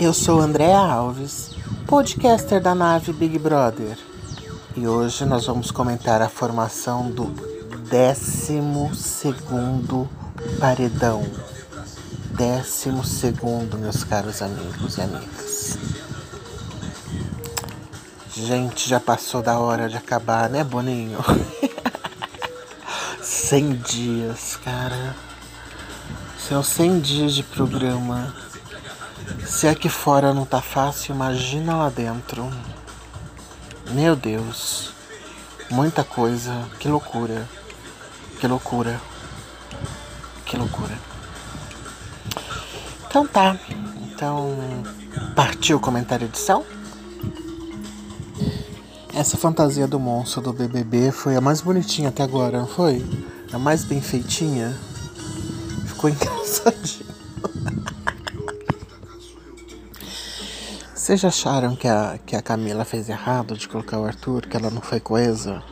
Eu sou Andréa Alves, podcaster da nave Big Brother. E hoje nós vamos comentar a formação do 12 paredão. 12, meus caros amigos e amigas. Gente, já passou da hora de acabar, né, Boninho? 100 dias, cara. São 100 dias de programa. Se aqui fora não tá fácil, imagina lá dentro. Meu Deus. Muita coisa. Que loucura. Que loucura. Que loucura. Então tá. Então, partiu o comentário edição? Essa fantasia do monstro do BBB foi a mais bonitinha até agora, não foi? A mais bem feitinha. Ficou engraçadinho. Vocês acharam que a, que a Camila fez errado de colocar o Arthur, que ela não foi coesa?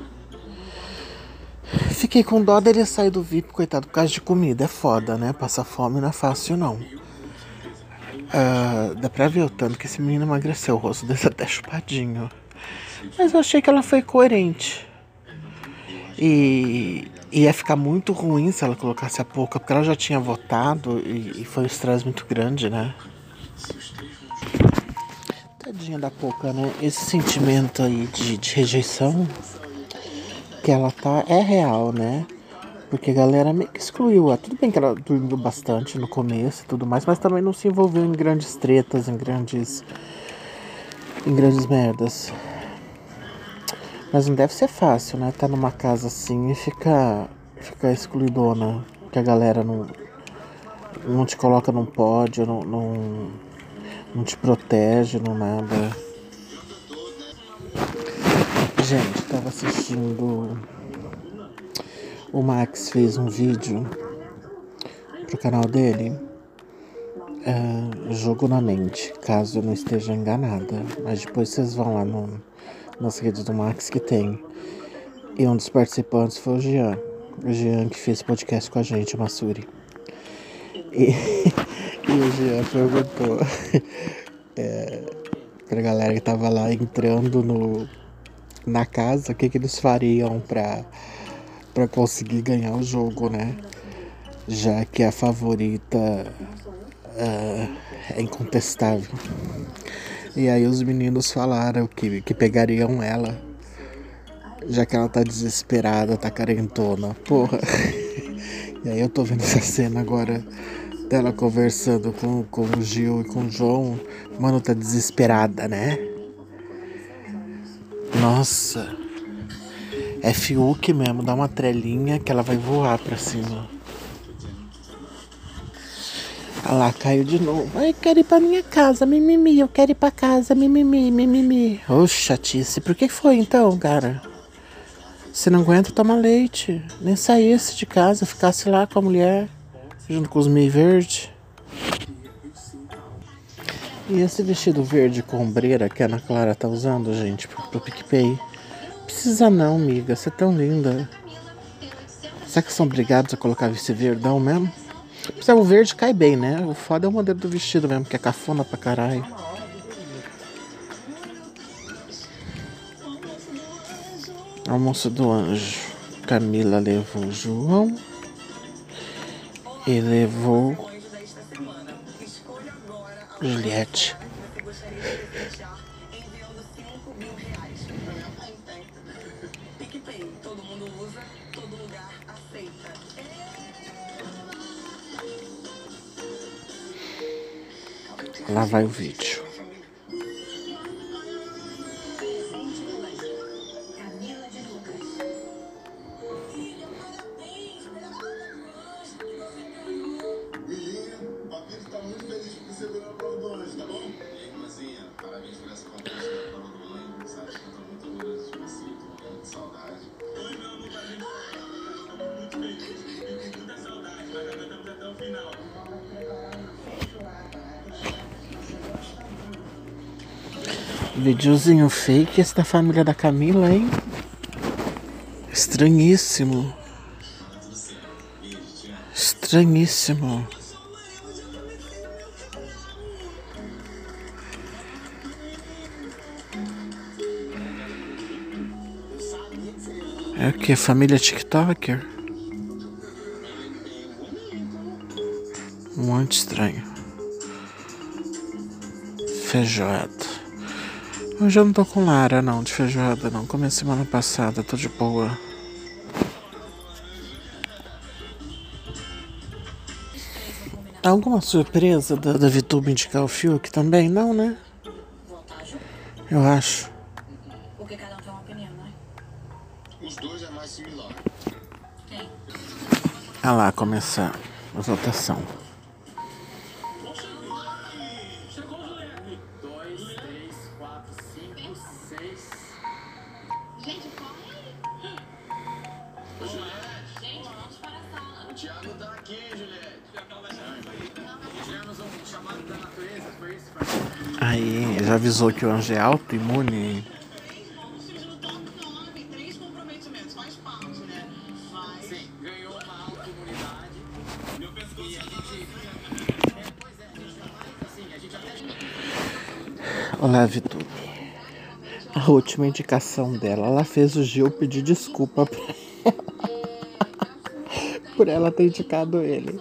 Fiquei com dó dele sair do VIP, coitado, por causa de comida. É foda, né? Passar fome não é fácil, não. Uh, dá pra ver o tanto que esse menino emagreceu, o rosto dele até chupadinho. Mas eu achei que ela foi coerente. E ia ficar muito ruim se ela colocasse a pouca, porque ela já tinha votado e, e foi um estresse muito grande, né? Tadinha da pouca, né? Esse sentimento aí de, de rejeição que ela tá é real, né? Porque a galera meio que excluiu. ela. Tudo bem que ela dormiu bastante no começo e tudo mais, mas também não se envolveu em grandes tretas, em grandes. em grandes merdas. Mas não deve ser fácil, né? Tá numa casa assim e ficar, ficar excluidona. Que a galera não, não te coloca num pódio, não, não, não te protege, não nada. Gente, tava assistindo. O Max fez um vídeo pro canal dele. Uh, jogo na mente, caso eu não esteja enganada. Mas depois vocês vão lá no nas redes do Max que tem. E um dos participantes foi o Jean. O Jean que fez podcast com a gente, o Massuri. E o Jean perguntou é, pra galera que tava lá entrando no, na casa o que, que eles fariam pra, pra conseguir ganhar o jogo, né? Já que a favorita uh, é incontestável. E aí os meninos falaram que, que pegariam ela. Já que ela tá desesperada, tá carentona. Porra. E aí eu tô vendo essa cena agora dela conversando com, com o Gil e com o João. Mano, tá desesperada, né? Nossa. É Fiuk mesmo, dá uma trelinha que ela vai voar pra cima. Ah lá, caiu de novo. Ai, quero ir pra minha casa, mimimi. Eu quero ir pra casa, mimimi, mimimi. Ô, chatice. Por que foi então, cara? Você não aguenta tomar leite. Nem saísse de casa, ficasse lá com a mulher, junto com os meio verde. E esse vestido verde com ombreira que a Ana Clara tá usando, gente, pro, pro PicPay? Precisa não, amiga. Você é tão linda. Será que são obrigados a colocar esse verdão mesmo? Apesar o verde cai bem, né? O foda é o modelo do vestido mesmo, que é cafona pra caralho. Almoço do anjo. Camila levou o João. E levou Juliette. Lá vai o vídeo. Videozinho fake esta família da Camila, hein? Estranhíssimo. Estranhíssimo. É o que? Família TikToker? Muito estranho. Feijoada. Hoje eu não tô com Lara não, de feijoada não. Comi semana passada, tô de boa. Alguma surpresa da, da VTube indicar o Fiuk também? Não, né? Eu acho. Porque cada um tem uma opinião, né? Os dois é mais similar. Quem? Ah lá, começar a votação. Aí, já avisou que o anjo é autoimune. Olá, Vitor. A última indicação dela, ela fez o Gil pedir desculpa pra ela, por ela ter indicado ele.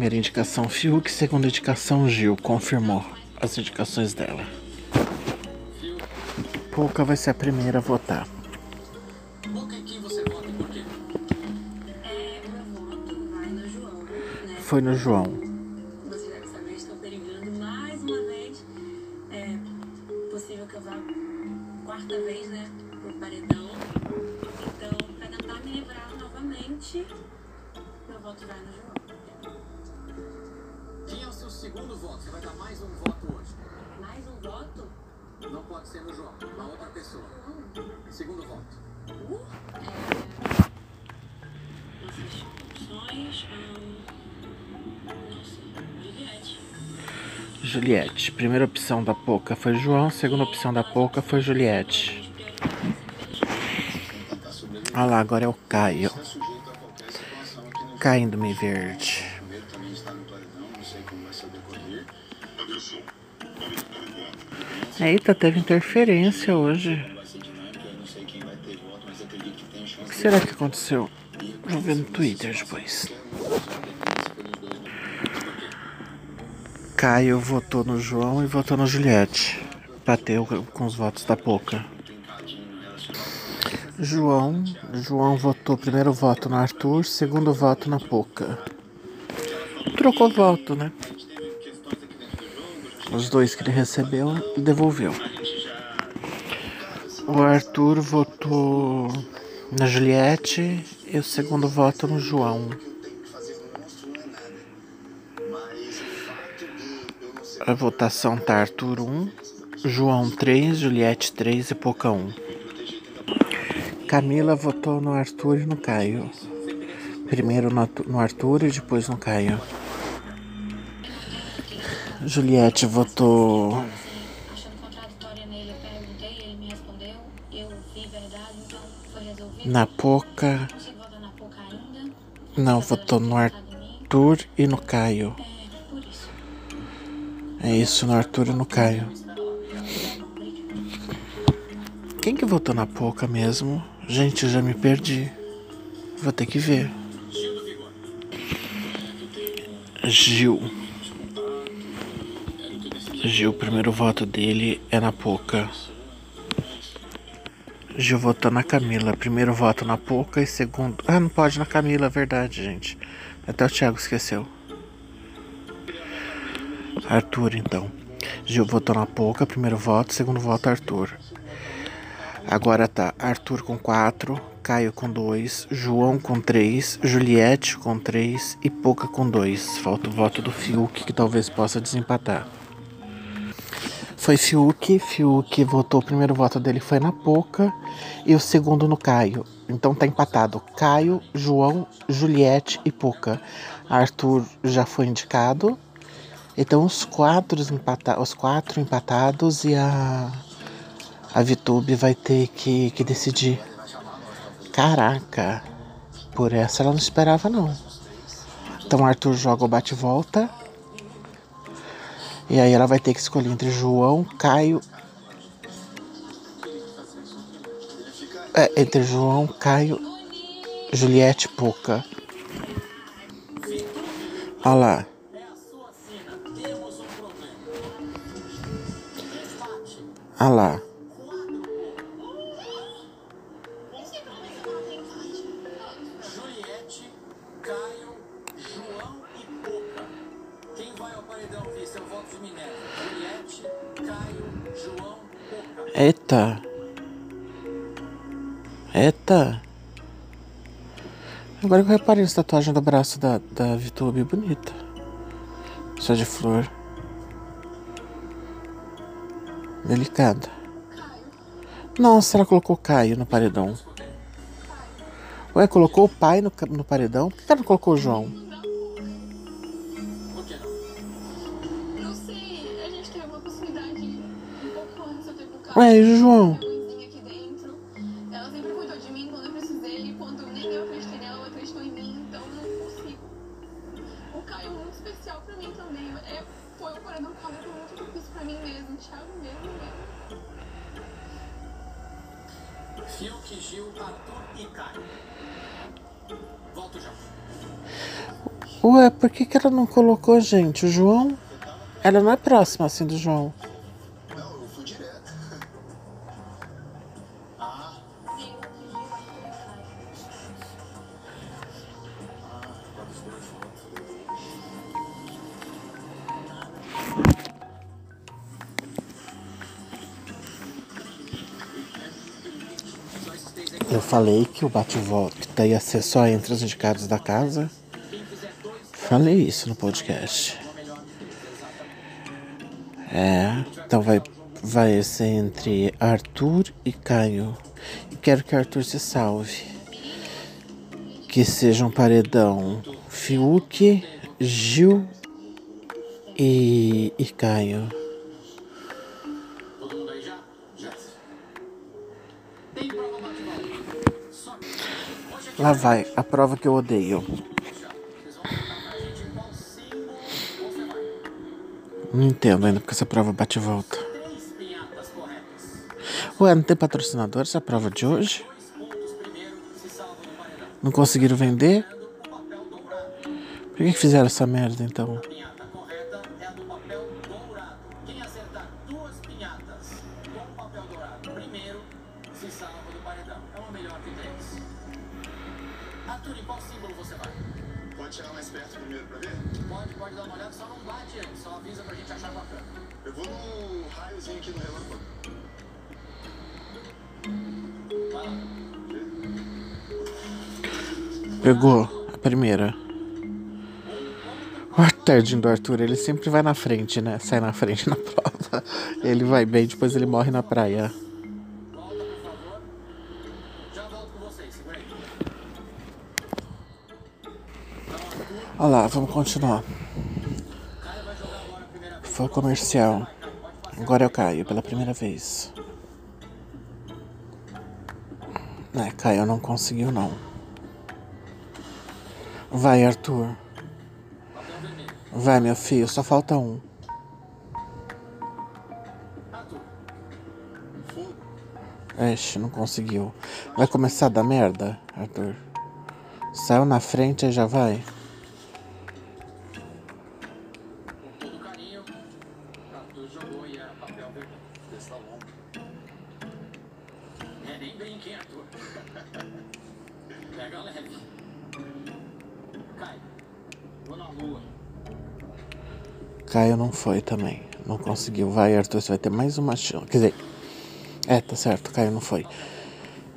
Primeira indicação Fiuk, segunda indicação Gil, confirmou as indicações dela. Pouca vai ser a primeira a votar. É? Foi no João. quarta vez, né, pro paredão. Então, para tentar me livrar novamente, meu voto vai no João. Segundo voto? Você vai dar mais um voto hoje. Mais um voto? Não pode ser no João, uma outra pessoa. Não. Segundo voto. Uh, é... Nossas opções. Hum... Nossa, Juliette. Juliette. Primeira opção da Poca foi João, segunda opção da Poca foi Juliette. Olha lá, agora é o Caio. Caindo me verde. Eita, teve interferência hoje. O que será que aconteceu? Vou ver no Twitter depois. Caio votou no João e votou no Juliette. Bateu com os votos da Poca. João, João votou primeiro voto no Arthur, segundo voto na Poca. Trocou voto, né? Os dois que ele recebeu, devolveu. O Arthur votou na Juliette e o segundo voto no João. A votação tá Arthur 1, João 3, Juliette 3 e Poca 1. Camila votou no Arthur e no Caio. Primeiro no Arthur e depois no Caio. Juliette votou. Na Poca. Não, votou no Arthur e no Caio. É isso, no Arthur e no Caio. Quem que votou na Poca mesmo? Gente, eu já me perdi. Vou ter que ver. Gil. Gil, o primeiro voto dele é na Poca. Gil votou na Camila. Primeiro voto na Poca e segundo. Ah, não pode na Camila, é verdade, gente. Até o Thiago esqueceu. Arthur, então. Gil votou na pouca, primeiro voto, segundo voto Arthur. Agora tá Arthur com 4, Caio com 2, João com 3, Juliette com 3 e Pouca com 2. Falta o voto do Fiuk que talvez possa desempatar. Foi Fiuk. Fiuk votou, o primeiro voto dele foi na Poca e o segundo no Caio. Então tá empatado Caio, João, Juliette e Poca. Arthur já foi indicado. Então os quatro, empata os quatro empatados e a, a Vitube vai ter que, que decidir. Caraca, por essa ela não esperava não. Então Arthur joga o bate-volta. E aí ela vai ter que escolher entre João, Caio. É, entre João, Caio, Juliette Poca. Olha lá. Olha lá. Eita. Eita. Agora que eu reparei essa tatuagem do braço da, da Vitube bonita. Só de flor. Delicada. Nossa, ela colocou Caio no paredão. Ué, colocou o pai no, no paredão? Por que ela não colocou o João? Volto já. Ué, por que, que ela não colocou, gente? O João? Ela não é próxima assim do João. Falei que o bate-volta ia ser só entre os indicados da casa. Falei isso no podcast. É, então vai, vai ser entre Arthur e Caio. E quero que Arthur se salve. Que seja um paredão Fiuk, Gil e, e Caio. Lá vai, a prova que eu odeio. Não entendo ainda porque essa prova bate e volta. Ué, não tem patrocinador essa prova de hoje? Não conseguiram vender? Por que fizeram essa merda então? Primeiro se. Arthur, em qual símbolo você vai? Pode chegar mais perto primeiro pra ver? Pode, pode dar uma olhada, só não bate antes, só avisa pra gente achar bacana. Eu vou no raiozinho aqui no relâmpago. Vai lá. Pegou a primeira. O tadinho do Arthur, ele sempre vai na frente, né? Sai na frente na prova. Ele vai bem, depois ele morre na praia. Olha lá, vamos continuar. Foi comercial. Agora eu caio pela primeira vez. É, Caio não conseguiu não. Vai, Arthur. Vai, meu filho, só falta um. Ixi, não conseguiu. Vai começar a dar merda, Arthur? Saiu na frente e já vai? Caio não foi também. Não conseguiu. Vai, Arthur, você vai ter mais uma chance. Quer dizer, é, tá certo, Caio não foi.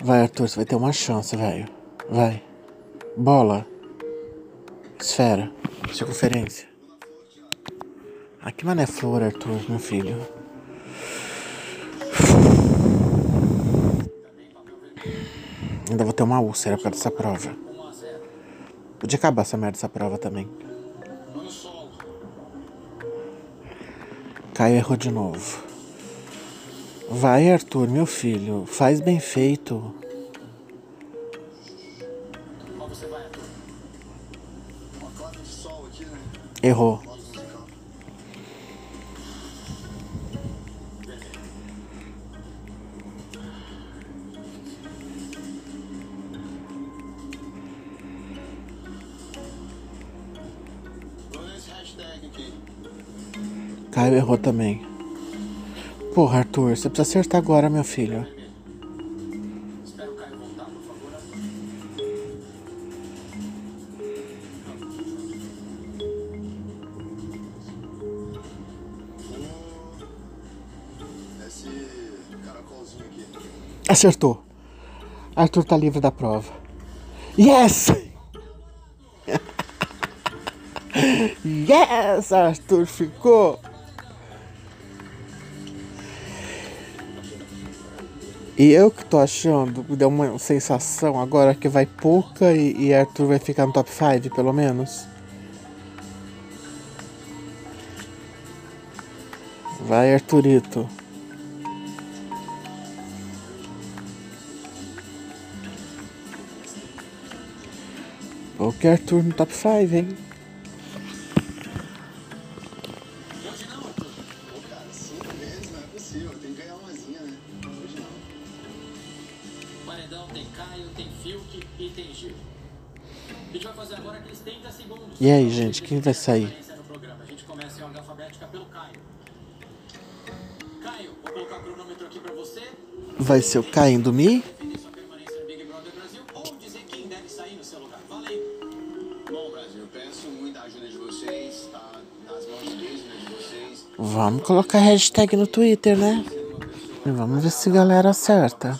Vai, Arthur, você vai ter uma chance, velho. Vai. Bola. Esfera. Circunferência. Ah, Aqui mano é flor, Arthur, meu filho. Ainda vou ter uma úlcera por causa dessa prova. Podia acabar essa merda essa prova também. Caio errou de novo. Vai, Arthur, meu filho. Faz bem feito. Qual Caio errou também. Porra, Arthur, você precisa acertar agora, meu filho. Acertou. Arthur tá livre da prova. Yes! yes! Arthur ficou. E eu que tô achando, deu uma sensação agora que vai pouca e, e Arthur vai ficar no top 5, pelo menos. Vai, Arthurito. Pouca Arthur no top 5, hein? Paredão tem Caio, tem Fiuk e tem Gil. A gente vai fazer agora aqueles 30 segundos. E aí, gente, quem vai sair? A gente começa em ordem alfabética pelo Caio. Caio, vou colocar o cronômetro aqui pra você. Vai ser o Mi? Ajuda de vocês, tá? Nas mãos mesmo de vocês. Vamos colocar hashtag no Twitter, né? E vamos ver se a galera acerta.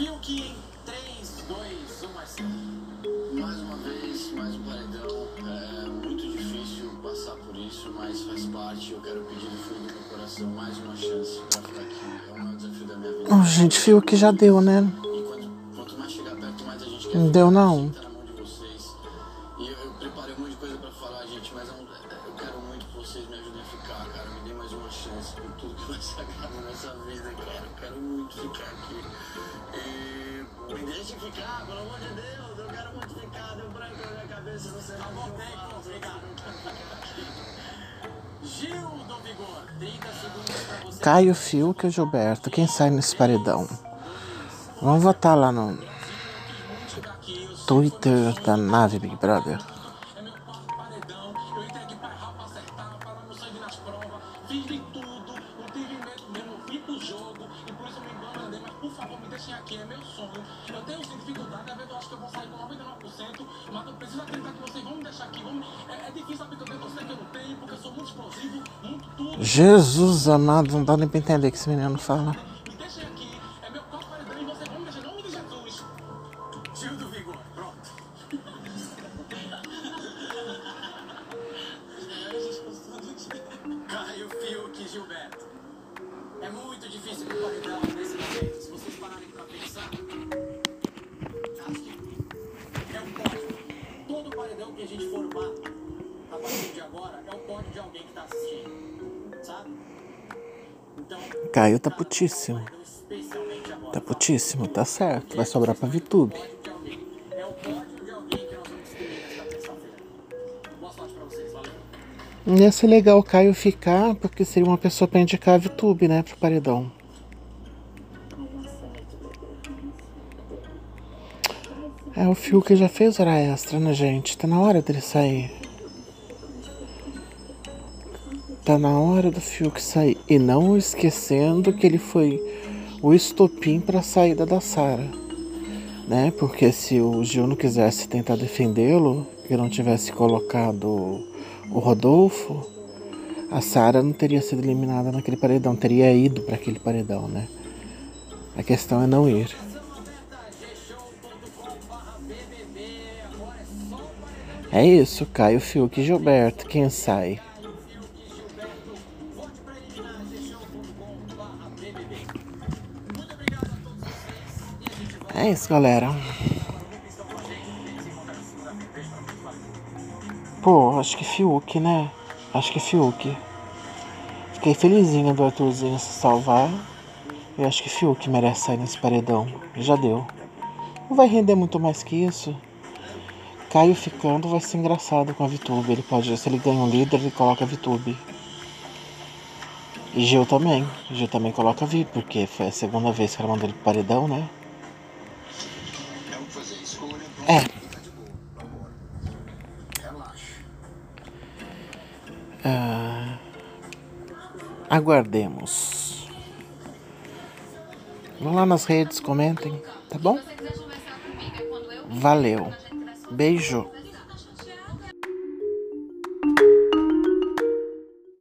Em 3, 2, 1, Marcelo. Mais uma vez, mais um paredão. É muito difícil passar por isso, mas faz parte. Eu quero pedir do fundo do meu coração mais uma chance pra ficar aqui. É o maior desafio da minha vida. Oh, gente, fio que já deu, né? E quanto, quanto mais chegar perto, mais a gente quer. Não deu, não. Minha cabeça, não sei mais o que eu Tempo, faço. obrigado. Gil do Vigor, 30 segundos pra você. Caio, que o Gilberto. Quem sai nesse paredão? Vamos votar lá no Twitter da nave Big Brother. Fiz de tudo, não tive medo mesmo. Fui pro jogo me deixem aqui, é meu sonho. Eu tenho dificuldade, às vezes eu acho que eu vou sair com 99%. Mas eu preciso acreditar que vocês vão me deixar aqui. Vão É, é difícil saber que eu tenho você que eu não tenho, porque eu sou muito explosivo, muito tudo. Jesus amado, não dá nem pra entender o que esse menino fala. Agora é um pódio de alguém que tá assistindo. Sabe? Então, Caio tá putíssimo. especialmente agora. Tá putíssimo, tá certo. Vai sobrar pra VTube. É o valeu. Ia ser legal o Caio ficar, porque seria uma pessoa pra indicar a VTube, né, pro paredão. É, o Fiuk já fez hora extra, né, gente? Tá na hora dele sair. Tá na hora do Fiuk sair. E não esquecendo que ele foi o estopim pra saída da Sara. né? Porque se o Gil não quisesse tentar defendê-lo e não tivesse colocado o Rodolfo, a Sara não teria sido eliminada naquele paredão, teria ido para aquele paredão, né? A questão é não ir. É isso, Caio Fiuk e Gilberto, quem sai? É isso, galera. Pô, acho que Fiuk, né? Acho que Fiuk. Fiquei felizinha do Arthurzinho se salvar. Eu acho que Fiuk merece sair nesse paredão. Já deu. Não vai render muito mais que isso. Caio ficando vai ser engraçado com a VTube. Ele pode, se ele ganha um líder, ele coloca a VTube. E Gil também. Gil também coloca a Vi, porque foi a segunda vez que ela mandou ele pro paredão, né? Aguardemos. Vão lá nas redes, comentem, tá bom? Valeu. Beijo.